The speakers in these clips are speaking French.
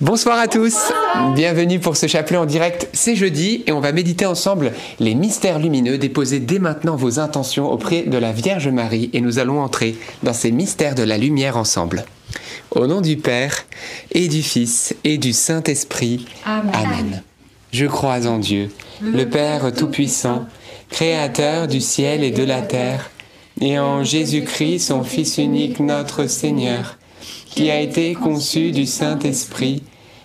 Bonsoir à tous, bienvenue pour ce chapelet en direct, c'est jeudi et on va méditer ensemble les mystères lumineux, déposer dès maintenant vos intentions auprès de la Vierge Marie et nous allons entrer dans ces mystères de la lumière ensemble. Au nom du Père et du Fils et du Saint-Esprit, Amen. Je crois en Dieu, le Père Tout-Puissant, Créateur du ciel et de la terre, et en Jésus-Christ, son Fils unique, notre Seigneur, qui a été conçu du Saint-Esprit,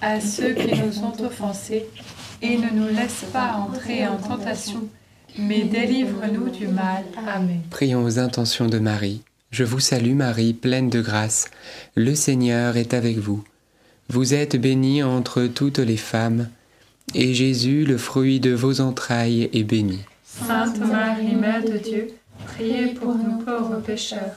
à ceux qui nous ont offensés, et ne nous laisse pas entrer en tentation, mais délivre-nous du mal. Amen. Prions aux intentions de Marie. Je vous salue Marie, pleine de grâce. Le Seigneur est avec vous. Vous êtes bénie entre toutes les femmes, et Jésus, le fruit de vos entrailles, est béni. Sainte Marie, Mère de Dieu, priez pour nous pauvres pécheurs,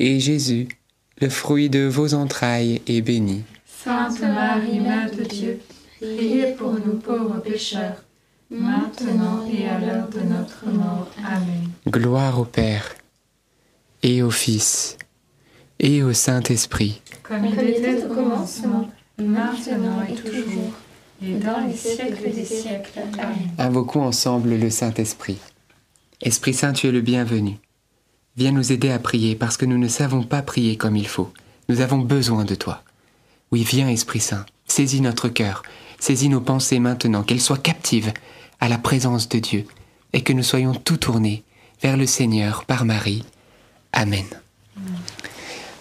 et Jésus, le fruit de vos entrailles, est béni. Sainte Marie, Mère de Dieu, priez pour nous pauvres pécheurs, maintenant et à l'heure de notre mort. Amen. Gloire au Père, et au Fils, et au Saint-Esprit. Comme il était au commencement, maintenant et toujours, et dans les siècles des siècles. Amen. Invoquons ensemble le Saint-Esprit. Esprit Saint, tu es le bienvenu. Viens nous aider à prier parce que nous ne savons pas prier comme il faut. Nous avons besoin de toi. Oui, viens Esprit Saint, saisis notre cœur, saisis nos pensées maintenant, qu'elles soient captives à la présence de Dieu et que nous soyons tout tournés vers le Seigneur par Marie. Amen.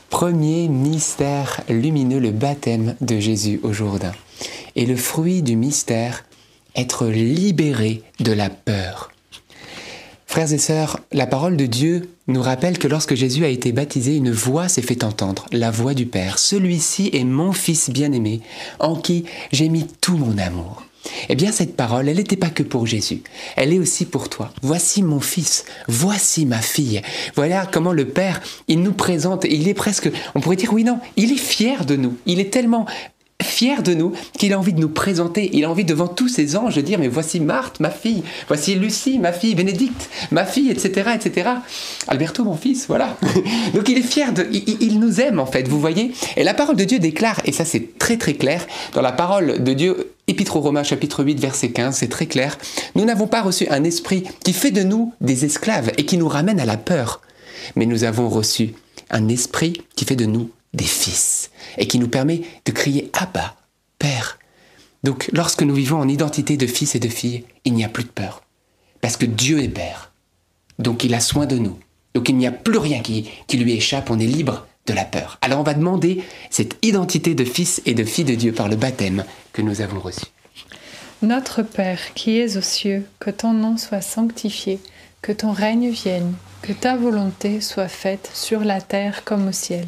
Premier mystère lumineux, le baptême de Jésus au Jourdain. Et le fruit du mystère, être libéré de la peur. Frères et sœurs, la parole de Dieu nous rappelle que lorsque Jésus a été baptisé, une voix s'est fait entendre, la voix du Père. Celui-ci est mon Fils bien-aimé, en qui j'ai mis tout mon amour. Eh bien, cette parole, elle n'était pas que pour Jésus, elle est aussi pour toi. Voici mon fils, voici ma fille. Voilà comment le Père, il nous présente, il est presque, on pourrait dire oui, non, il est fier de nous, il est tellement fier de nous qu'il a envie de nous présenter, il a envie devant tous ces anges de dire mais voici Marthe, ma fille, voici Lucie, ma fille, Bénédicte, ma fille, etc., etc. Alberto, mon fils, voilà. Donc il est fier de, il, il nous aime en fait, vous voyez. Et la parole de Dieu déclare, et ça c'est très très clair, dans la parole de Dieu, Épître aux Romains chapitre 8 verset 15, c'est très clair, nous n'avons pas reçu un esprit qui fait de nous des esclaves et qui nous ramène à la peur, mais nous avons reçu un esprit qui fait de nous des fils et qui nous permet de crier Abba, Père. Donc lorsque nous vivons en identité de fils et de filles, il n'y a plus de peur. Parce que Dieu est Père. Donc il a soin de nous. Donc il n'y a plus rien qui, lui échappe, on est libre de la peur. Alors on va demander cette identité de fils et de fille de Dieu par le baptême que nous avons reçu. Notre Père qui es aux cieux, que ton nom soit sanctifié, que ton règne vienne, que ta volonté soit faite sur la terre comme au ciel.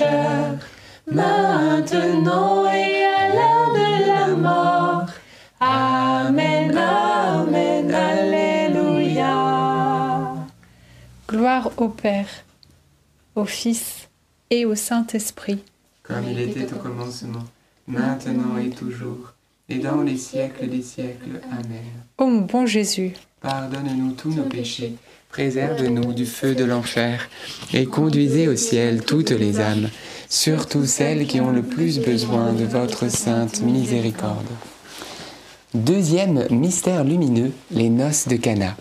pécheurs, maintenant et à l'heure de la mort. Amen, Amen, Alléluia. Gloire au Père, au Fils et au Saint-Esprit. Comme il était au commencement, maintenant et toujours, et dans les siècles des siècles. Amen. Ô mon bon Jésus, Pardonne-nous tous nos péchés, Préserve-nous du feu de l'enfer et conduisez au ciel toutes les âmes, surtout celles qui ont le plus besoin de votre sainte miséricorde. Deuxième mystère lumineux, les noces de Cana.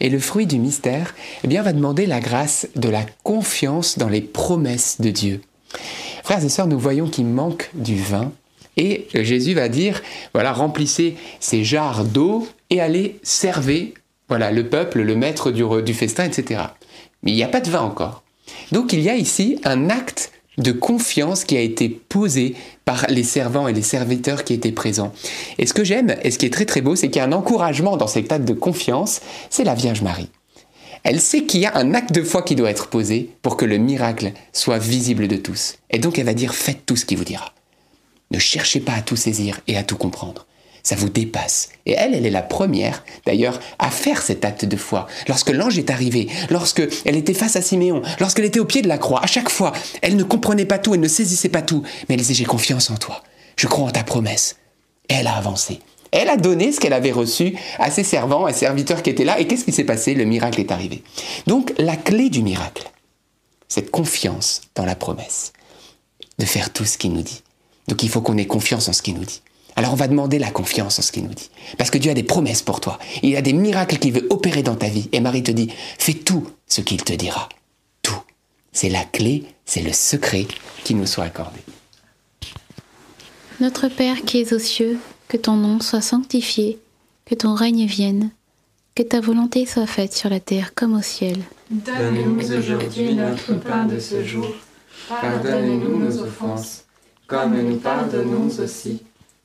Et le fruit du mystère, eh bien, va demander la grâce de la confiance dans les promesses de Dieu. Frères et sœurs, nous voyons qu'il manque du vin et Jésus va dire, voilà, remplissez ces jarres d'eau et allez servir, voilà, le peuple, le maître du, festin, etc. Mais il n'y a pas de vin encore. Donc il y a ici un acte de confiance qui a été posé par les servants et les serviteurs qui étaient présents. Et ce que j'aime, et ce qui est très très beau, c'est qu'il y a un encouragement dans cet acte de confiance, c'est la Vierge Marie. Elle sait qu'il y a un acte de foi qui doit être posé pour que le miracle soit visible de tous. Et donc elle va dire, faites tout ce qu'il vous dira. Ne cherchez pas à tout saisir et à tout comprendre. Ça vous dépasse. Et elle, elle est la première, d'ailleurs, à faire cet acte de foi. Lorsque l'ange est arrivé, lorsque elle était face à Siméon, lorsqu'elle était au pied de la croix, à chaque fois, elle ne comprenait pas tout, elle ne saisissait pas tout, mais elle disait, j'ai confiance en toi, je crois en ta promesse. Et elle a avancé. Elle a donné ce qu'elle avait reçu à ses servants et serviteurs qui étaient là. Et qu'est-ce qui s'est passé? Le miracle est arrivé. Donc, la clé du miracle, cette confiance dans la promesse, de faire tout ce qu'il nous dit. Donc il faut qu'on ait confiance en ce qu'il nous dit. Alors on va demander la confiance en ce qu'il nous dit. Parce que Dieu a des promesses pour toi. Il a des miracles qu'il veut opérer dans ta vie. Et Marie te dit, fais tout ce qu'il te dira. Tout. C'est la clé, c'est le secret qui nous soit accordé. Notre Père qui es aux cieux, que ton nom soit sanctifié, que ton règne vienne, que ta volonté soit faite sur la terre comme au ciel. Donne-nous aujourd'hui notre pain de ce jour. Pardonne-nous nos offenses, comme nous pardonnons aussi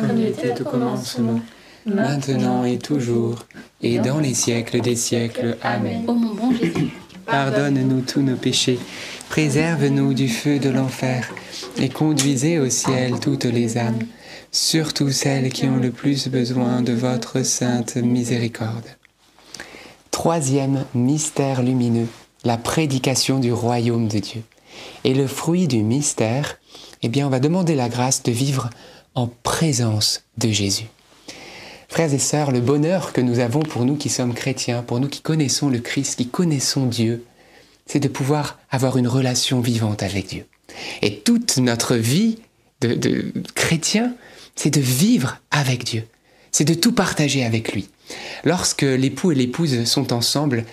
Comme il était au commencement, maintenant et toujours, et dans les siècles des siècles. Amen. Ô mon bon Jésus, Pardonne-nous tous nos péchés, préserve-nous du feu de l'enfer, et conduisez au ciel toutes les âmes, surtout celles qui ont le plus besoin de votre sainte miséricorde. Troisième mystère lumineux, la prédication du royaume de Dieu. Et le fruit du mystère, eh bien, on va demander la grâce de vivre en présence de Jésus. Frères et sœurs, le bonheur que nous avons pour nous qui sommes chrétiens, pour nous qui connaissons le Christ, qui connaissons Dieu, c'est de pouvoir avoir une relation vivante avec Dieu. Et toute notre vie de, de chrétien, c'est de vivre avec Dieu, c'est de tout partager avec lui. Lorsque l'époux et l'épouse sont ensemble,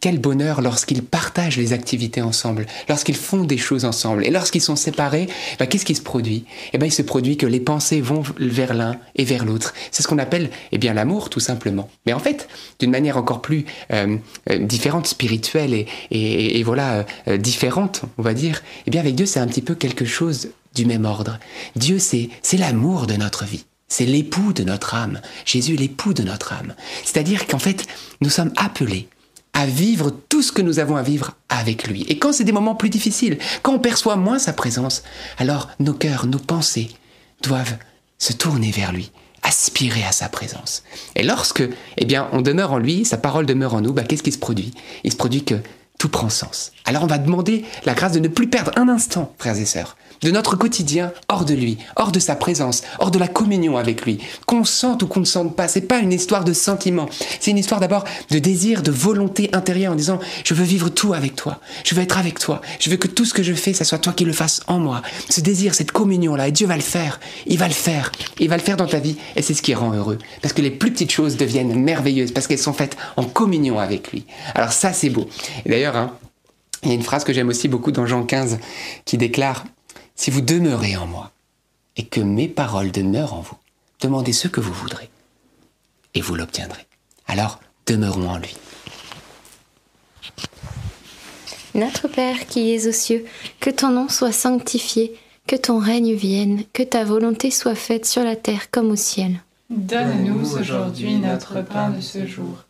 quel bonheur lorsqu'ils partagent les activités ensemble, lorsqu'ils font des choses ensemble. Et lorsqu'ils sont séparés, ben, qu'est-ce qui se produit? Eh bien, il se produit que les pensées vont vers l'un et vers l'autre. C'est ce qu'on appelle eh bien l'amour, tout simplement. Mais en fait, d'une manière encore plus euh, euh, différente, spirituelle et, et, et voilà euh, différente, on va dire. Eh bien, avec Dieu, c'est un petit peu quelque chose du même ordre. Dieu, c'est l'amour de notre vie. C'est l'époux de notre âme. Jésus est l'époux de notre âme. C'est-à-dire qu'en fait, nous sommes appelés à vivre tout ce que nous avons à vivre avec lui. Et quand c'est des moments plus difficiles, quand on perçoit moins sa présence, alors nos cœurs, nos pensées doivent se tourner vers lui, aspirer à sa présence. Et lorsque, eh bien, on demeure en lui, sa parole demeure en nous, bah, qu'est-ce qui se produit? Il se produit que tout prend sens. Alors on va demander la grâce de ne plus perdre un instant, frères et sœurs, de notre quotidien hors de lui, hors de sa présence, hors de la communion avec lui. Qu'on sente ou qu'on ne sente pas, c'est pas une histoire de sentiment. C'est une histoire d'abord de désir, de volonté intérieure en disant je veux vivre tout avec toi, je veux être avec toi, je veux que tout ce que je fais, ça soit toi qui le fasses en moi. Ce désir, cette communion-là, et Dieu va le faire, il va le faire, il va le faire dans ta vie, et c'est ce qui rend heureux. Parce que les plus petites choses deviennent merveilleuses, parce qu'elles sont faites en communion avec lui. Alors ça, c'est beau. D'ailleurs, hein, il y a une phrase que j'aime aussi beaucoup dans Jean 15 qui déclare Si vous demeurez en moi et que mes paroles demeurent en vous, demandez ce que vous voudrez et vous l'obtiendrez. Alors, demeurons en lui. Notre Père qui es aux cieux, que ton nom soit sanctifié, que ton règne vienne, que ta volonté soit faite sur la terre comme au ciel. Donne-nous aujourd'hui notre pain de ce jour.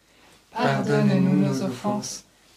Pardonne-nous nos offenses,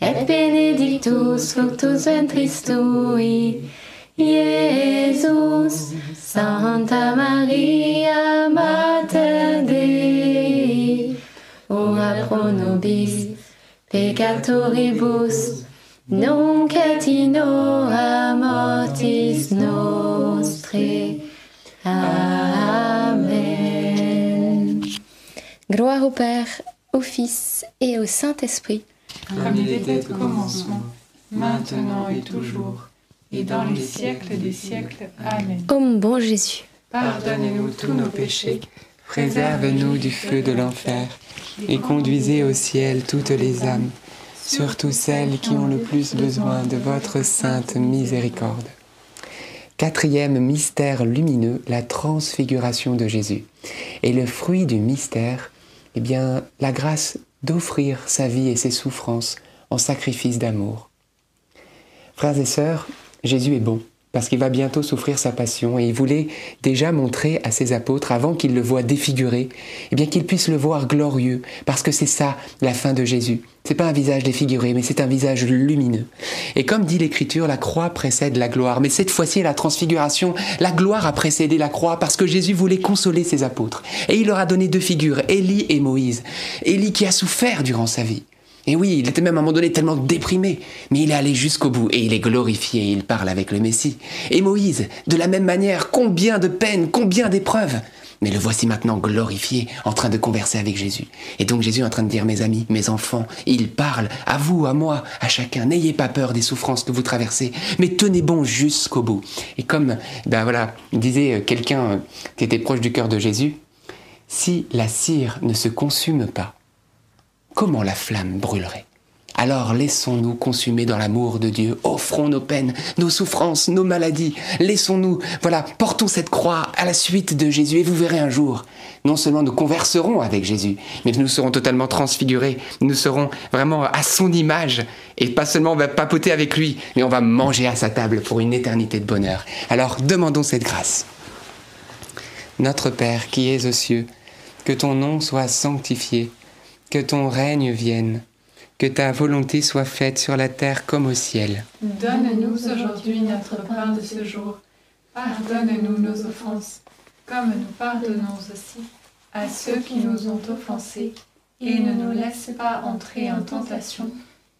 et benedictus fructus ventris tui, Iesus. Santa Maria, Mater Dei, ora pro nobis peccatoribus, nunc et in mortis nostre. Amen. Gloire au Père, au Fils et au Saint-Esprit, Comme il était au commencement, maintenant et toujours, et dans les siècles des siècles. Amen. ô mon bon Jésus. Pardonnez-nous tous nos péchés, Préserve-nous du feu de l'enfer et conduisez au ciel toutes les âmes, surtout celles qui ont le plus besoin de votre sainte miséricorde. Quatrième mystère lumineux, la transfiguration de Jésus. Et le fruit du mystère, eh bien, la grâce d'offrir sa vie et ses souffrances en sacrifice d'amour. Frères et sœurs, Jésus est bon parce qu'il va bientôt souffrir sa passion et il voulait déjà montrer à ses apôtres avant qu'ils le voient défiguré, eh bien qu'ils puissent le voir glorieux parce que c'est ça la fin de Jésus. C'est pas un visage défiguré, mais c'est un visage lumineux. Et comme dit l'écriture, la croix précède la gloire, mais cette fois-ci la transfiguration, la gloire a précédé la croix parce que Jésus voulait consoler ses apôtres. Et il leur a donné deux figures, Élie et Moïse. Élie qui a souffert durant sa vie. Et oui, il était même à un moment donné tellement déprimé, mais il est allé jusqu'au bout et il est glorifié il parle avec le Messie. Et Moïse, de la même manière, combien de peines, combien d'épreuves mais le voici maintenant glorifié, en train de converser avec Jésus. Et donc Jésus est en train de dire, mes amis, mes enfants, il parle à vous, à moi, à chacun. N'ayez pas peur des souffrances que vous traversez, mais tenez bon jusqu'au bout. Et comme, ben voilà, disait quelqu'un qui était proche du cœur de Jésus, si la cire ne se consume pas, comment la flamme brûlerait alors laissons-nous consumer dans l'amour de Dieu, offrons nos peines, nos souffrances, nos maladies, laissons-nous, voilà, portons cette croix à la suite de Jésus et vous verrez un jour, non seulement nous converserons avec Jésus, mais nous serons totalement transfigurés, nous serons vraiment à son image et pas seulement on va papoter avec lui, mais on va manger à sa table pour une éternité de bonheur. Alors demandons cette grâce. Notre Père qui es aux cieux, que ton nom soit sanctifié, que ton règne vienne que ta volonté soit faite sur la terre comme au ciel. Donne-nous aujourd'hui notre pain de ce jour. Pardonne-nous nos offenses, comme nous pardonnons aussi à ceux qui nous ont offensés. Et ne nous laisse pas entrer en tentation,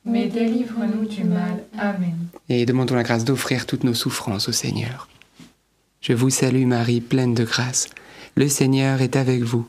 mais délivre-nous du mal. Amen. Et demandons la grâce d'offrir toutes nos souffrances au Seigneur. Je vous salue Marie, pleine de grâce. Le Seigneur est avec vous.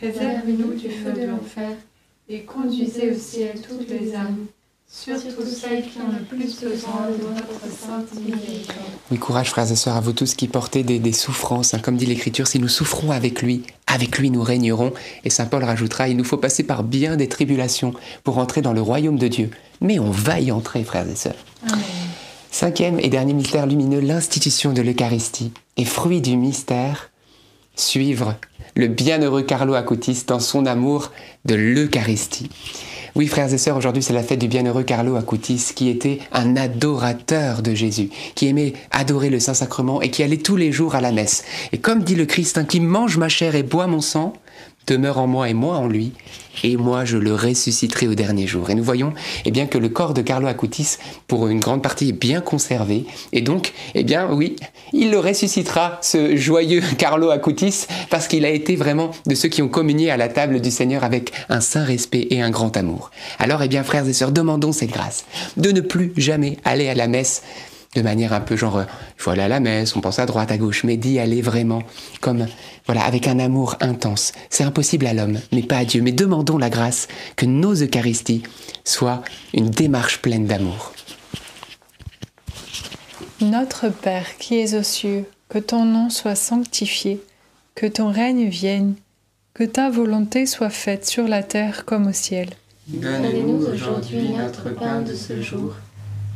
préservez-nous du feu de l'enfer, et conduisez au ciel toutes les âmes, surtout celles qui ont le plus besoin de votre sainte miséricorde. oui, courage frères et sœurs à vous tous qui portez des, des souffrances. hein. Comme dit l'Écriture, si nous souffrons avec lui, avec lui nous régnerons. Et Saint Paul rajoutera, il nous faut passer par bien des tribulations pour entrer dans le royaume de Dieu. Mais on va y entrer, frères et sœurs. Amen. Cinquième et dernier mystère lumineux, l'institution de l'Eucharistie. Et fruit du mystère, suivre le bienheureux Carlo Acutis dans son amour de l'Eucharistie. Oui, frères et sœurs, aujourd'hui c'est la fête du bienheureux Carlo Acutis qui était un adorateur de Jésus, qui aimait adorer le Saint-Sacrement et qui allait tous les jours à la messe. Et comme dit le Christ, hein, qui mange ma chair et boit mon sang, demeure en moi et moi en lui, et moi je le ressusciterai au dernier jour. Et nous voyons eh bien, que le corps de Carlo Acutis, pour une grande partie, est bien conservé, et donc, eh bien oui, il le ressuscitera, ce joyeux Carlo Acutis, parce qu'il a été vraiment de ceux qui ont communié à la table du Seigneur avec un saint respect et un grand amour. Alors, eh bien, frères et sœurs, demandons cette grâce, de ne plus jamais aller à la messe de manière un peu genre, euh, il faut aller à la messe, on pense à droite, à gauche, mais d'y aller vraiment comme, voilà, avec un amour intense. C'est impossible à l'homme, mais pas à Dieu. Mais demandons la grâce que nos Eucharisties soient une démarche pleine d'amour. Notre Père qui es aux cieux, que ton nom soit sanctifié, que ton règne vienne, que ta volonté soit faite sur la terre comme au ciel. Donne-nous aujourd'hui notre pain de ce jour.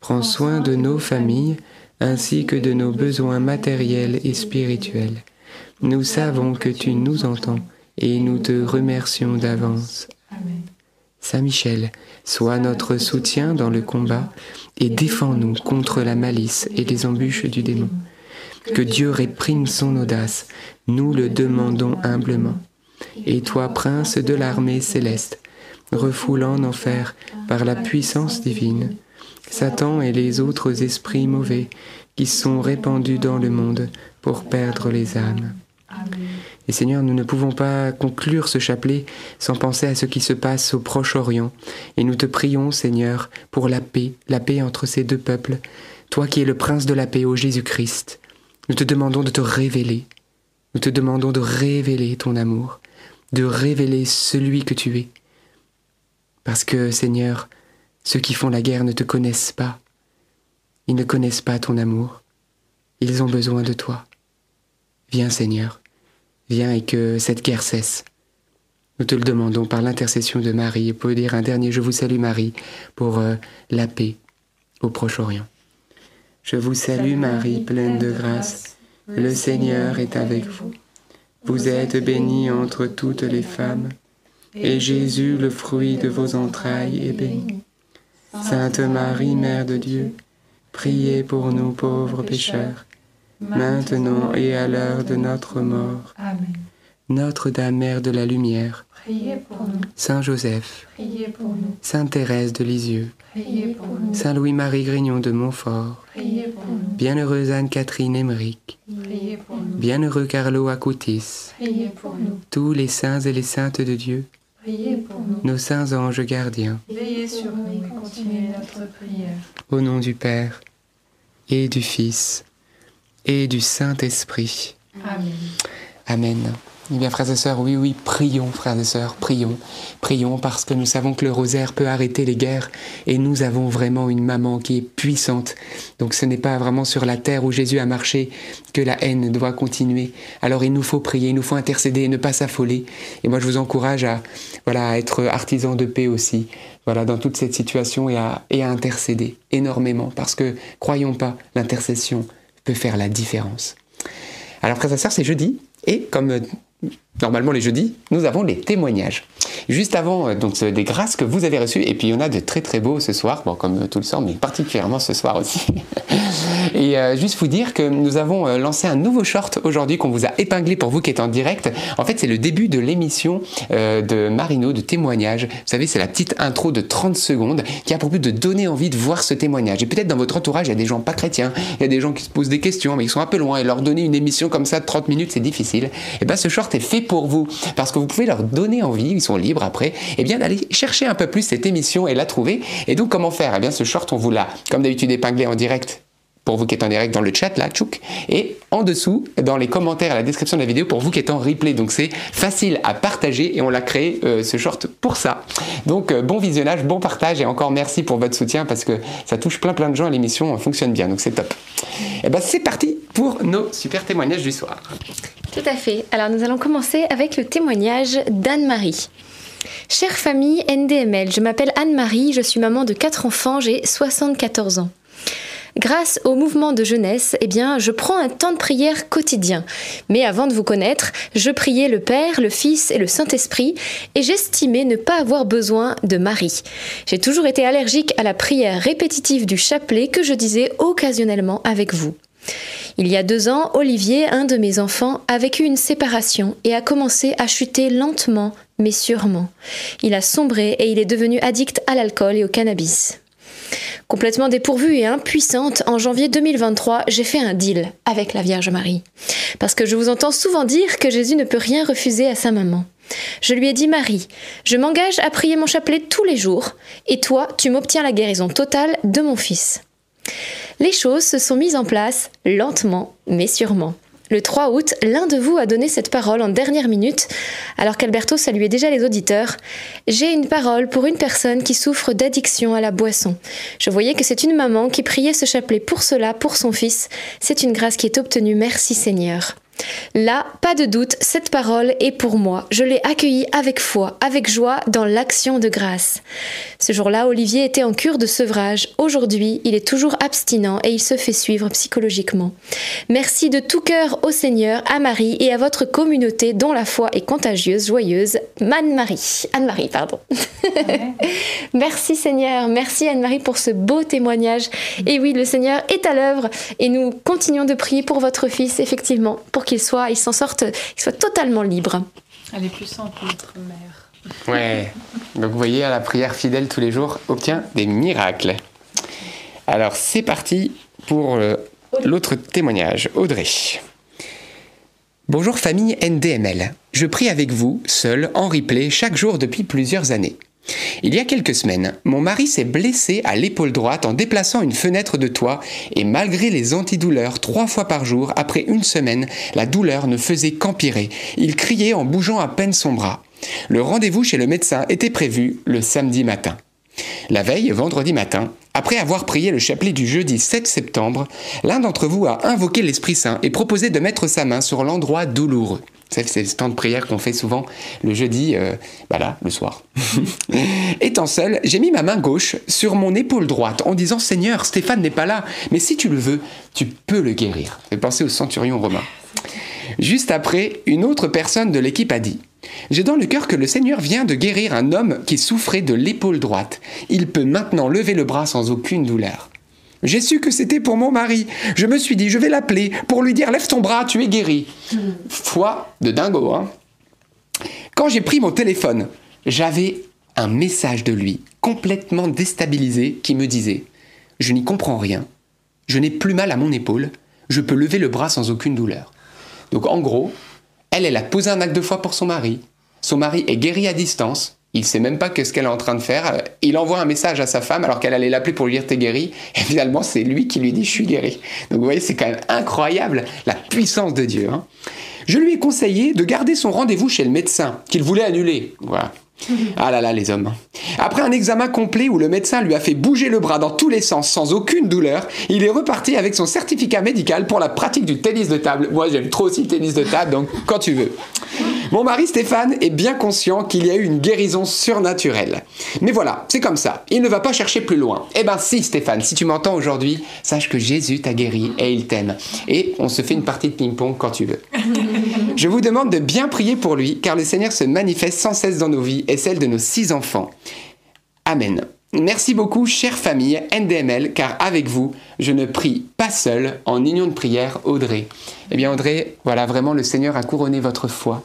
Prends soin de nos familles ainsi que de nos besoins matériels et spirituels. Nous savons que tu nous entends et nous te remercions d'avance. Amen. Saint Michel, sois notre soutien dans le combat et défends-nous contre la malice et les embûches du démon. Que Dieu réprime son audace, nous le demandons humblement. Et toi, prince de l'armée céleste, refoule en enfer par la puissance divine Satan et les autres esprits mauvais qui sont répandus dans le monde pour perdre les âmes. Et Seigneur, nous ne pouvons pas conclure ce chapelet sans penser à ce qui se passe au Proche-Orient. Et nous te prions, Seigneur, pour la paix, la paix entre ces deux peuples. Toi qui es le prince de la paix, ô Jésus-Christ, nous te demandons de te révéler. Nous te demandons de révéler ton amour, de révéler celui que tu es. Parce que, Seigneur, ceux qui font la guerre ne te connaissent pas. Ils ne connaissent pas ton amour. Ils ont besoin de toi. Viens, Seigneur. Viens et que cette guerre cesse. Nous te le demandons par l'intercession de Marie et pour dire un dernier Je vous salue Marie pour euh, la paix au Proche-Orient. Je vous salue Marie, pleine de grâce. Le Seigneur est avec vous. Vous êtes bénie entre toutes les femmes, et Jésus, le fruit de vos entrailles, est béni. Sainte Marie, Mère de Dieu, priez pour nous pauvres pécheurs, maintenant et à l'heure de notre mort. Amen. Notre-Dame, Mère de la Lumière, Priez pour nous, Saint Joseph, priez pour nous, Sainte Thérèse de Lisieux, priez pour nous, Saint Louis-Marie Grignon de Montfort, priez pour nous, Bienheureuse Anne-Catherine Emmerich, priez pour nous, Bienheureux Carlo Acutis, priez pour nous, tous les saints et les saintes de Dieu, priez pour nous. nos saints anges gardiens, Veillez sur nous et continuez notre prière. Au nom du Père et du Fils et du Saint-Esprit. Amen. Amen. Eh bien, frères et sœurs, oui, oui, prions, frères et sœurs, prions. Prions parce que nous savons que le rosaire peut arrêter les guerres et nous avons vraiment une maman qui est puissante. Donc ce n'est pas vraiment sur la terre où Jésus a marché que la haine doit continuer. Alors il nous faut prier, il nous faut intercéder et ne pas s'affoler. Et moi, je vous encourage à, voilà, à être artisan de paix aussi, voilà, dans toute cette situation et à, et à intercéder énormément parce que, croyons pas, l'intercession peut faire la différence. Alors, frères et sœurs, c'est jeudi. Et comme normalement les jeudis, nous avons les témoignages. Juste avant, euh, donc c'est des grâces que vous avez reçues, et puis il y en a de très très beaux ce soir, bon, comme tout le soir, mais particulièrement ce soir aussi. et euh, juste vous dire que nous avons euh, lancé un nouveau short aujourd'hui qu'on vous a épinglé pour vous qui êtes en direct. En fait, c'est le début de l'émission euh, de Marino de témoignage. Vous savez, c'est la petite intro de 30 secondes qui a pour but de donner envie de voir ce témoignage. Et peut-être dans votre entourage, il y a des gens pas chrétiens, il y a des gens qui se posent des questions, mais ils sont un peu loin, et leur donner une émission comme ça de 30 minutes, c'est difficile. Et bien, ce short est fait pour vous, parce que vous pouvez leur donner envie, ils sont libres après, et bien d'aller chercher un peu plus cette émission et la trouver. Et donc, comment faire? Eh bien, ce short, on vous l'a, comme d'habitude, épinglé en direct pour vous qui êtes en direct dans le chat là, tchouk, et en dessous, dans les commentaires à la description de la vidéo, pour vous qui êtes en replay. Donc c'est facile à partager et on l'a créé euh, ce short pour ça. Donc euh, bon visionnage, bon partage et encore merci pour votre soutien parce que ça touche plein plein de gens l'émission fonctionne bien, donc c'est top. Et ben c'est parti pour nos super témoignages du soir. Tout à fait. Alors nous allons commencer avec le témoignage d'Anne-Marie. Chère famille NDML, je m'appelle Anne-Marie, je suis maman de quatre enfants, j'ai 74 ans. Grâce au mouvement de jeunesse, eh bien, je prends un temps de prière quotidien. Mais avant de vous connaître, je priais le Père, le Fils et le Saint-Esprit et j'estimais ne pas avoir besoin de Marie. J'ai toujours été allergique à la prière répétitive du chapelet que je disais occasionnellement avec vous. Il y a deux ans, Olivier, un de mes enfants, a vécu une séparation et a commencé à chuter lentement mais sûrement. Il a sombré et il est devenu addict à l'alcool et au cannabis. Complètement dépourvue et impuissante, en janvier 2023, j'ai fait un deal avec la Vierge Marie. Parce que je vous entends souvent dire que Jésus ne peut rien refuser à sa maman. Je lui ai dit Marie, je m'engage à prier mon chapelet tous les jours, et toi, tu m'obtiens la guérison totale de mon fils. Les choses se sont mises en place lentement, mais sûrement. Le 3 août, l'un de vous a donné cette parole en dernière minute, alors qu'Alberto saluait déjà les auditeurs. J'ai une parole pour une personne qui souffre d'addiction à la boisson. Je voyais que c'est une maman qui priait ce chapelet pour cela, pour son fils. C'est une grâce qui est obtenue. Merci Seigneur. Là, pas de doute, cette parole est pour moi. Je l'ai accueillie avec foi, avec joie, dans l'action de grâce. Ce jour-là, Olivier était en cure de sevrage. Aujourd'hui, il est toujours abstinent et il se fait suivre psychologiquement. Merci de tout cœur au Seigneur, à Marie et à votre communauté dont la foi est contagieuse, joyeuse. Anne-Marie. Anne-Marie, pardon. merci Seigneur, merci Anne-Marie pour ce beau témoignage. Et oui, le Seigneur est à l'œuvre et nous continuons de prier pour votre fils, effectivement, pour qu'il soit, il s'en sorte, qu'il soit totalement libre. Elle est puissante, notre mère. Ouais. Donc vous voyez, à la prière fidèle tous les jours obtient des miracles. Alors c'est parti pour euh, l'autre témoignage. Audrey. Bonjour famille NDML. Je prie avec vous, seul, en replay, chaque jour depuis plusieurs années. Il y a quelques semaines, mon mari s'est blessé à l'épaule droite en déplaçant une fenêtre de toit et malgré les antidouleurs trois fois par jour, après une semaine, la douleur ne faisait qu'empirer. Il criait en bougeant à peine son bras. Le rendez-vous chez le médecin était prévu le samedi matin. La veille, vendredi matin, après avoir prié le chapelet du jeudi 7 septembre, l'un d'entre vous a invoqué l'Esprit Saint et proposé de mettre sa main sur l'endroit douloureux. C'est le temps de prière qu'on fait souvent le jeudi, euh, bah là, le soir. Étant seul, j'ai mis ma main gauche sur mon épaule droite en disant Seigneur, Stéphane n'est pas là, mais si tu le veux, tu peux le guérir. Fait penser au centurion romain. Juste après, une autre personne de l'équipe a dit J'ai dans le cœur que le Seigneur vient de guérir un homme qui souffrait de l'épaule droite. Il peut maintenant lever le bras sans aucune douleur. J'ai su que c'était pour mon mari. Je me suis dit, je vais l'appeler pour lui dire Lève ton bras, tu es guéri. Foi de dingo, hein. Quand j'ai pris mon téléphone, j'avais un message de lui, complètement déstabilisé, qui me disait Je n'y comprends rien, je n'ai plus mal à mon épaule, je peux lever le bras sans aucune douleur. Donc en gros, elle, elle a posé un acte de foi pour son mari. Son mari est guéri à distance. Il sait même pas que ce qu'elle est en train de faire, Il envoie un message à sa femme alors qu'elle allait l'appeler pour lui dire t'es guéri. Et finalement, c'est lui qui lui dit je suis guéri. Donc vous voyez, c'est quand même incroyable la puissance de Dieu. hein. Je lui ai conseillé de garder son rendez-vous chez le médecin, qu'il voulait annuler. Voilà. Ah là là, les hommes. Après un examen complet où le médecin lui a fait bouger le bras dans tous les sens sans aucune douleur, il est reparti avec son certificat médical pour la pratique du tennis de table. Moi, j'aime trop aussi le tennis de table, donc quand tu veux. Mon mari Stéphane est bien conscient qu'il y a eu une guérison surnaturelle. Mais voilà, c'est comme ça. Il ne va pas chercher plus loin. Eh ben si Stéphane, si tu m'entends aujourd'hui, sache que Jésus t'a guéri et il t'aime. Et on se fait une partie de ping-pong quand tu veux. Je vous demande de bien prier pour lui, car le Seigneur se manifeste sans cesse dans nos vies et celles de nos six enfants. Amen. Merci beaucoup, chère famille NDML, car avec vous, je ne prie pas seul en union de prière, Audrey. Eh bien, Audrey, voilà, vraiment, le Seigneur a couronné votre foi.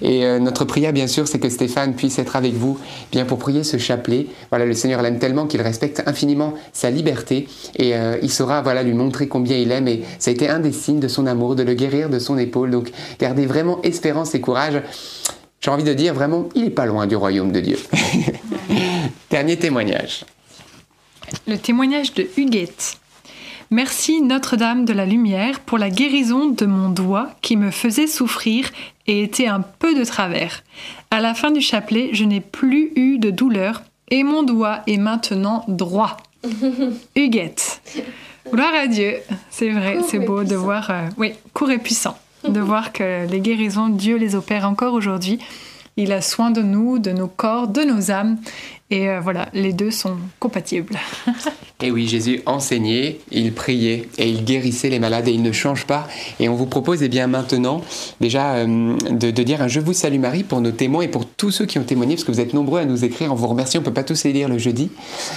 Et euh, notre prière, bien sûr, c'est que Stéphane puisse être avec vous, bien pour prier ce chapelet. Voilà, le Seigneur l'aime tellement qu'il respecte infiniment sa liberté et euh, il saura, voilà, lui montrer combien il aime. Et ça a été un des signes de son amour, de le guérir de son épaule. Donc, gardez vraiment espérance et courage. J'ai envie de dire vraiment, il n'est pas loin du royaume de Dieu. Dernier témoignage. Le témoignage de Huguette. Merci Notre-Dame de la Lumière pour la guérison de mon doigt qui me faisait souffrir et était un peu de travers. À la fin du chapelet, je n'ai plus eu de douleur et mon doigt est maintenant droit. Huguette. Gloire à Dieu. C'est vrai, c'est beau de voir, euh, oui, court et puissant, de voir que les guérisons, Dieu les opère encore aujourd'hui. Il a soin de nous, de nos corps, de nos âmes. Et euh, voilà, les deux sont compatibles. Et oui, Jésus enseignait, il priait et il guérissait les malades et il ne change pas. Et on vous propose eh bien maintenant déjà euh, de, de dire un Je vous salue Marie pour nos témoins et pour tous ceux qui ont témoigné, parce que vous êtes nombreux à nous écrire. On vous remercie, on ne peut pas tous les lire le jeudi.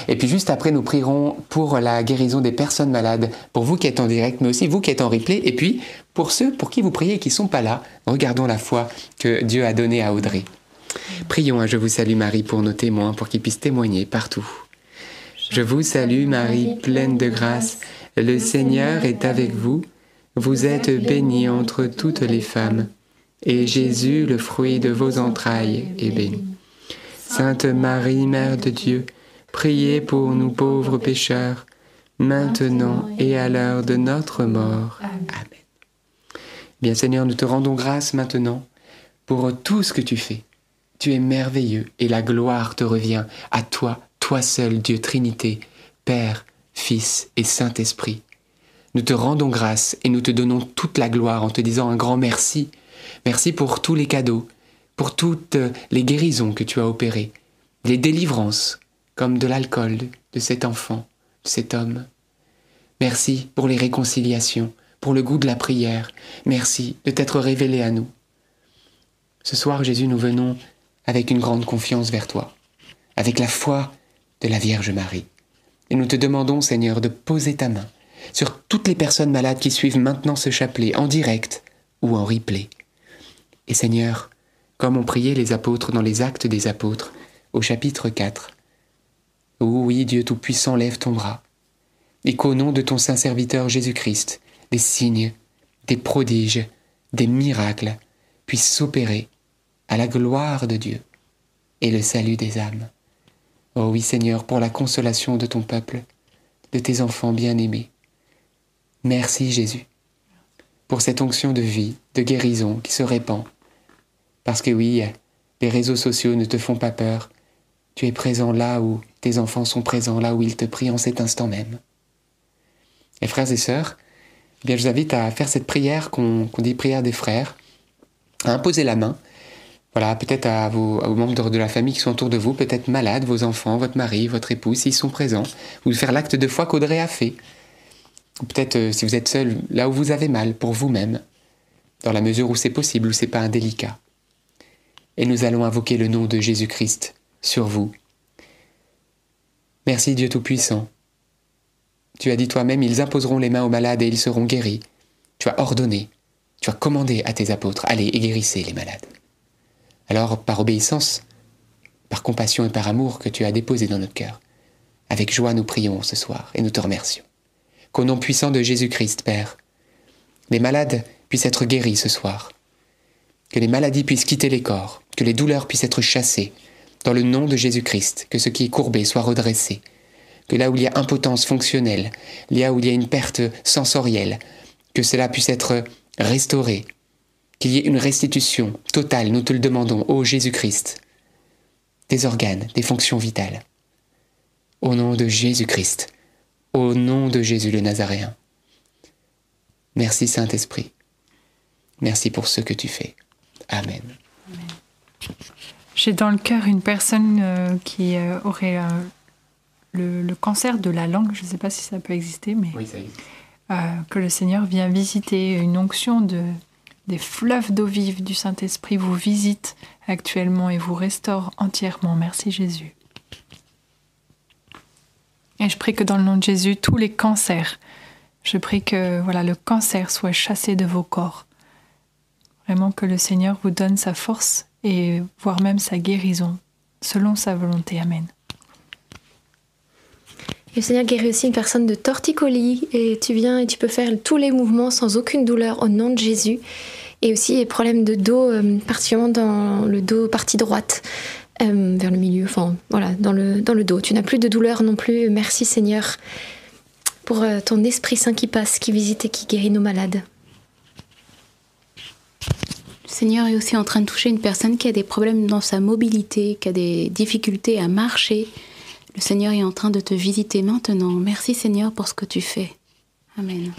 Et puis juste après, nous prierons pour la guérison des personnes malades, pour vous qui êtes en direct, mais aussi vous qui êtes en replay. Et puis pour ceux pour qui vous priez et qui ne sont pas là, regardons la foi que Dieu a donnée à Audrey. Prions un Je vous salue Marie pour nos témoins, pour qu'ils puissent témoigner partout. Je vous salue Marie, pleine de grâce. Le Seigneur est avec vous. Vous êtes bénie entre toutes les femmes. Et Jésus, le fruit de vos entrailles, est béni. Sainte Marie, Mère de Dieu, priez pour nous pauvres pécheurs, maintenant et à l'heure de notre mort. Amen. Bien Seigneur, nous te rendons grâce maintenant pour tout ce que tu fais. Tu es merveilleux et la gloire te revient à toi, toi seul, Dieu Trinité, Père, Fils et Saint-Esprit. Nous te rendons grâce et nous te donnons toute la gloire en te disant un grand merci. Merci pour tous les cadeaux, pour toutes les guérisons que tu as opérées, les délivrances, comme de l'alcool de cet enfant, de cet homme. Merci pour les réconciliations, pour le goût de la prière. Merci de t'être révélé à nous. Ce soir, Jésus, nous venons avec une grande confiance vers toi, avec la foi de la Vierge Marie. Et nous te demandons, Seigneur, de poser ta main sur toutes les personnes malades qui suivent maintenant ce chapelet, en direct ou en replay. Et Seigneur, comme ont prié les apôtres dans les actes des apôtres, au chapitre 4, Oh oui, Dieu Tout-Puissant, lève ton bras, et qu'au nom de ton saint serviteur Jésus-Christ, des signes, des prodiges, des miracles puissent s'opérer à la gloire de Dieu et le salut des âmes. Oh oui Seigneur, pour la consolation de ton peuple, de tes enfants bien-aimés. Merci Jésus pour cette onction de vie, de guérison qui se répand. Parce que oui, les réseaux sociaux ne te font pas peur. Tu es présent là où tes enfants sont présents, là où ils te prient en cet instant même. Et frères et sœurs, eh bien, je vous invite à faire cette prière qu'on qu'on dit prière des frères, à imposer la main, voilà, peut-être à vos, aux membres de la famille qui sont autour de vous, peut-être malades, vos enfants, votre mari, votre épouse, s'ils sont présents, ou faire l'acte de foi qu'Audrey a fait. Peut-être, euh, si vous êtes seul, là où vous avez mal, pour vous-même, dans la mesure où c'est possible, où c'est pas indélicat. Et nous allons invoquer le nom de Jésus-Christ sur vous. Merci Dieu Tout-Puissant. Tu as dit toi-même, ils imposeront les mains aux malades et ils seront guéris. Tu as ordonné, tu as commandé à tes apôtres, allez et guérissez les malades. Alors, par obéissance, par compassion et par amour que tu as déposé dans notre cœur, avec joie nous prions ce soir et nous te remercions. Qu'au nom puissant de Jésus-Christ, Père, les malades puissent être guéris ce soir, que les maladies puissent quitter les corps, que les douleurs puissent être chassées, dans le nom de Jésus-Christ, que ce qui est courbé soit redressé, que là où il y a impotence fonctionnelle, là où il y a une perte sensorielle, que cela puisse être restauré, qu'il y ait une restitution totale, nous te le demandons, ô Jésus-Christ, des organes, des fonctions vitales. Au nom de Jésus-Christ, au nom de Jésus le Nazaréen. Merci Saint-Esprit. Merci pour ce que tu fais. Amen. J'ai dans le cœur une personne euh, qui euh, aurait euh, le, le cancer de la langue. Je ne sais pas si ça peut exister, mais Oui, ça existe. que le Seigneur vient visiter une onction de des fleuves d'eau vive du Saint-Esprit vous visite actuellement et vous restaure entièrement. Merci Jésus. Et je prie que dans le nom de Jésus, tous les cancers, je prie que voilà le cancer soit chassé de vos corps. Vraiment que le Seigneur vous donne sa force et voire même sa guérison selon sa volonté. Amen. Le Seigneur guérit aussi une personne de torticolis et tu viens et tu peux faire tous les mouvements sans aucune douleur au nom de Jésus. Et aussi les problèmes de dos, euh, particulièrement dans le dos partie droite, euh, vers le milieu, enfin voilà, dans le, dans le dos. Tu n'as plus de douleur non plus. Merci Seigneur pour euh, ton Esprit Saint qui passe, qui visite et qui guérit nos malades. Le Seigneur est aussi en train de toucher une personne qui a des problèmes dans sa mobilité, qui a des difficultés à marcher. Le Seigneur est en train de te visiter maintenant. Merci Seigneur pour ce que tu fais. Amen.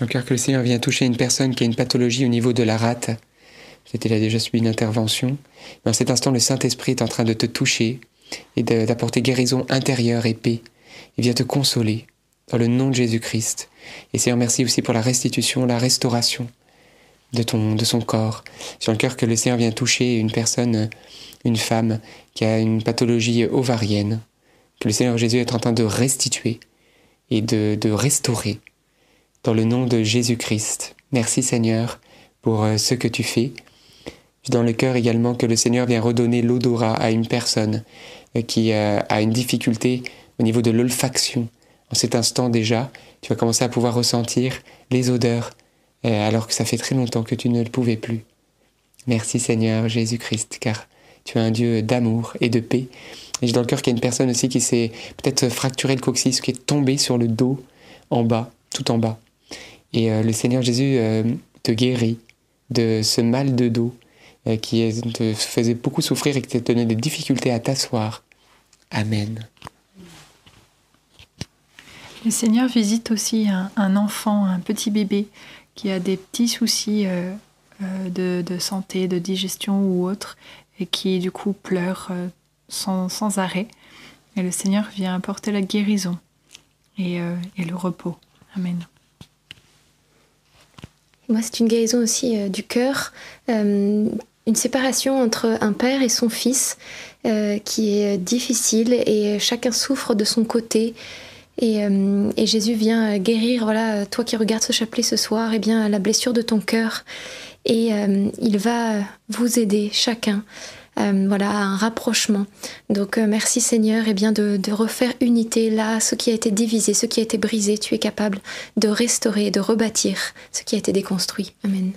Le cœur que le Seigneur vient toucher une personne qui a une pathologie au niveau de la rate. Peut-être déjà subi une intervention. Mais en cet instant, le Saint-Esprit est en train de te toucher et d'apporter guérison intérieure et paix. Il vient te consoler dans le nom de Jésus-Christ. Et Seigneur, merci aussi pour la restitution, la restauration de, ton, de son corps. J'ai le cœur que le Seigneur vient toucher une personne, une femme qui a une pathologie ovarienne. Que le Seigneur Jésus est en train de restituer et de, restaurer dans le nom de Jésus-Christ. Merci Seigneur pour euh, ce que tu fais. Dans le cœur également que le Seigneur vient redonner l'odorat à une personne euh, qui euh, a une difficulté au niveau de l'olfaction. En cet instant déjà, tu vas commencer à pouvoir ressentir les odeurs alors que ça fait très longtemps que tu ne le pouvais plus. Merci Seigneur Jésus-Christ, car tu es un Dieu d'amour et de paix. Et j'ai dans le cœur qu'il y a une personne aussi qui s'est peut-être fracturé le coccyx, qui est tombée sur le dos en bas, tout en bas. Et euh, le Seigneur Jésus euh, te guérit de ce mal de dos euh, qui te faisait beaucoup souffrir et qui te donnait des difficultés à t'asseoir. Amen. Le Seigneur visite aussi un, enfant, un petit bébé qui a des petits soucis de, de santé, de digestion ou autre, et qui du coup pleure euh, sans, sans arrêt. Et le Seigneur vient apporter la guérison et, euh, et le repos. Amen. Moi, c'est une guérison aussi euh, du cœur, une séparation entre un père et son fils qui est difficile et chacun souffre de son côté. Et, et Jésus vient guérir, voilà, toi qui regardes ce chapelet ce soir, eh bien, la blessure de ton cœur. Et euh, il va vous aider chacun. euh, voilà, un rapprochement. Donc euh, merci Seigneur et bien de, de refaire unité là, ce qui a été divisé, ce qui a été brisé, tu es capable de restaurer, de rebâtir ce qui a été déconstruit. Amen.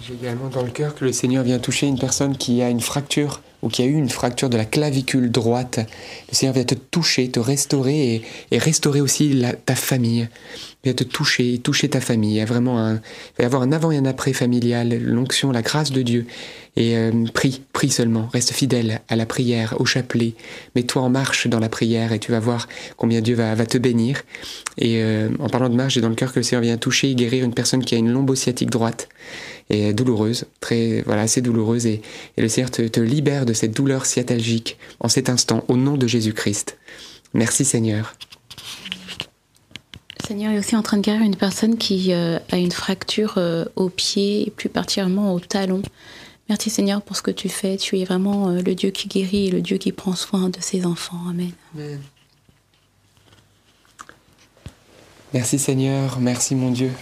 J'ai également dans le cœur que le Seigneur vient toucher une personne qui a une fracture ou qui a eu une fracture de la clavicule droite. Le Seigneur vient te toucher, te restaurer et, restaurer aussi ta famille. Il vient te toucher, toucher ta famille. Il y a vraiment il va y avoir un avant et un après familial, l'onction, la grâce de Dieu. Et euh, prie, prie seulement, reste fidèle à la prière, au chapelet. Mets-toi en marche dans la prière et tu vas voir combien Dieu va, te bénir. Et euh, en parlant de marche, j'ai dans le cœur que le Seigneur vient toucher et guérir une personne qui a une lombosciatique droite et douloureuse, très voilà, assez douloureuse, et, le Seigneur te, libère de cette douleur sciatalgique en cet instant, au nom de Jésus-Christ. Merci Seigneur. Le Seigneur est aussi en train de guérir une personne qui euh, a une fracture euh, au pied, et plus particulièrement au talon. Merci Seigneur pour ce que tu fais. Tu es vraiment euh, le Dieu qui guérit et le Dieu qui prend soin de ses enfants. Amen. Merci Seigneur, merci mon Dieu.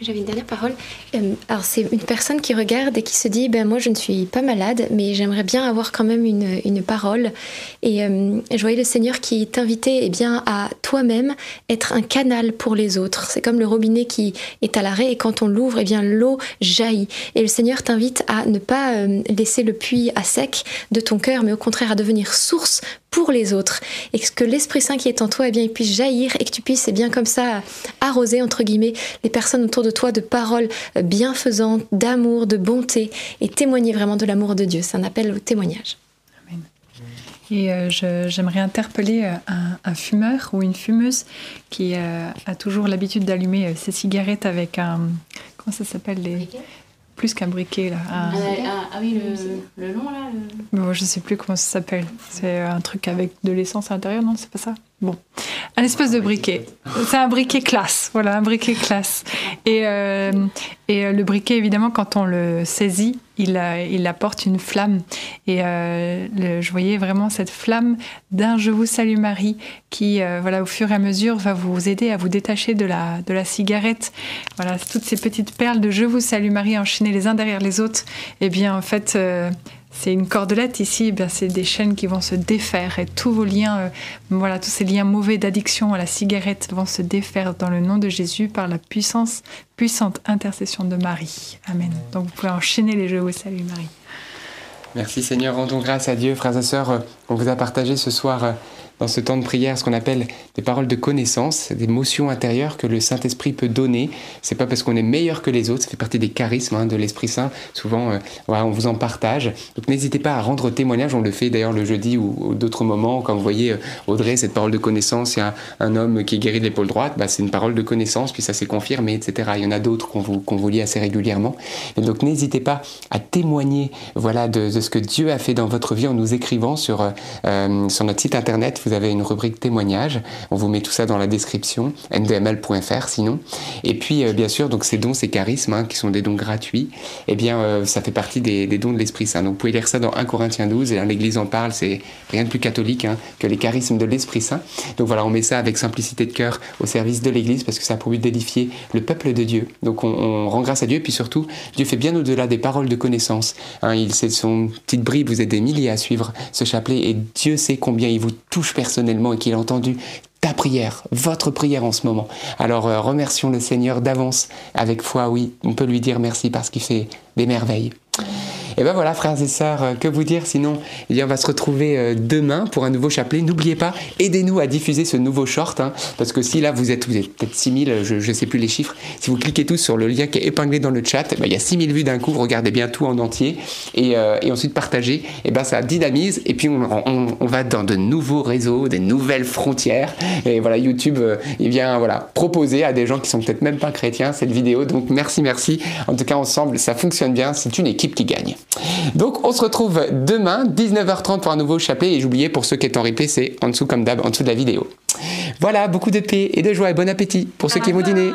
J'avais une dernière parole. Euh, alors c'est une personne qui regarde et qui se dit, ben moi je ne suis pas malade, mais j'aimerais bien avoir quand même une, une parole. Et euh, je voyais le Seigneur qui t'invitait eh bien à toi-même être un canal pour les autres. C'est comme le robinet qui est à l'arrêt et quand on l'ouvre, eh bien l'eau jaillit. Et le Seigneur t'invite à ne pas euh, laisser le puits à sec de ton cœur, mais au contraire à devenir source pour les autres et que l'Esprit Saint qui est en toi eh bien, il puisse jaillir et que tu puisses eh bien comme ça arroser entre guillemets les personnes autour de toi de paroles bienfaisantes, d'amour, de bonté et témoigner vraiment de l'amour de Dieu. C'est un appel au témoignage. Amen. Et euh, j'aimerais interpeller euh, un, un, fumeur ou une fumeuse qui euh, a toujours l'habitude d'allumer ses cigarettes avec un... Comment ça s'appelle les plus qu'un briquet là. Un... Ah, ah, ah, oui, le, le long là. Le... Bon, je sais plus comment ça s'appelle. C'est un truc avec de l'essence à l'intérieur, non C'est pas ça? Bon, un espèce de briquet. C'est un briquet classe, voilà, un briquet classe. Et, euh, et euh, le briquet, évidemment, quand on le saisit, il, il apporte une flamme. Et euh, le, je voyais vraiment cette flamme d'un Je vous salue Marie qui, euh, voilà, au fur et à mesure, va vous aider à vous détacher de la, de la cigarette. Voilà, toutes ces petites perles de Je vous salue Marie enchaînées les uns derrière les autres. Eh bien, en fait, euh, c'est une cordelette ici, ben c'est des chaînes qui vont se défaire et tous vos liens, euh, voilà, tous ces liens mauvais d'addiction à la cigarette vont se défaire dans le nom de Jésus par la puissance, puissante intercession de Marie. Amen. Donc vous pouvez enchaîner les jeux au salut Marie. Merci Seigneur, rendons grâce à Dieu, frères et sœurs. On vous a partagé ce soir dans ce temps de prière ce qu'on appelle des paroles de connaissance, des motions intérieures que le Saint-Esprit peut donner. C'est pas parce qu'on est meilleur que les autres, ça fait partie des charismes hein, de l'Esprit Saint. Souvent, euh, on vous en partage. Donc n'hésitez pas à rendre témoignage. On le fait d'ailleurs le jeudi ou, d'autres moments. Quand vous voyez euh, Audrey, cette parole de connaissance, il y a un, homme qui est guéri de l'épaule droite, bah, c'est une parole de connaissance, puis ça s'est confirmé, etc. Il y en a d'autres qu'on vous, qu'on vous lit assez régulièrement. Donc n'hésitez pas à témoigner voilà, de, de, ce que Dieu a fait dans votre vie en nous écrivant sur, euh, sur notre site internet vous avez une rubrique témoignage. On vous met tout ça dans la description, ndml.fr sinon. Et puis, euh, bien sûr, donc ces dons, ces charismes, hein, qui sont des dons gratuits, eh bien, euh, ça fait partie des, dons de l'Esprit Saint. Donc, vous pouvez lire ça dans 1 Corinthiens 12, et là, l'Église en parle, c'est rien de plus catholique hein, que les charismes de l'Esprit Saint. Donc voilà, on met ça avec simplicité de cœur au service de l'Église, parce que ça a pour but d'édifier le peuple de Dieu. Donc, on, rend grâce à Dieu, et puis surtout, Dieu fait bien au-delà des paroles de connaissance. Hein, il c'est son petite bribe, vous êtes des milliers à suivre ce chapelet, et Dieu sait combien il vous touche personnellement et qu'il a entendu ta prière, votre prière en ce moment. Alors euh, remercions le Seigneur d'avance avec foi, oui, on peut lui dire merci parce qu'il fait des merveilles. Et ben voilà, frères et sœurs, euh, que vous dire sinon? Eh bien, On va se retrouver euh, demain pour un nouveau chapelet. N'oubliez pas, aidez-nous à diffuser ce nouveau short, hein, parce que si là vous êtes, vous êtes peut-être 6000, je ne sais plus les chiffres, si vous cliquez tous sur le lien qui est épinglé dans le chat, ben, il y a 6000 vues d'un coup, regardez bien tout en entier, et, euh, et ensuite partagez, et ben ça dynamise, et puis on, on, on, va dans de nouveaux réseaux, des nouvelles frontières, et voilà, YouTube, euh, il vient voilà, proposer à des gens qui sont peut-être même pas chrétiens cette vidéo, donc merci, merci. En tout cas, ensemble, ça fonctionne bien, c'est une équipe qui gagne. Donc on se retrouve demain, 19h30 pour un nouveau chapelet. Et j'oubliais pour ceux qui sont en replay, c'est en dessous comme d'hab, en dessous de la vidéo. Voilà, beaucoup de paix et de joie et bon appétit pour ceux qui vont dîner.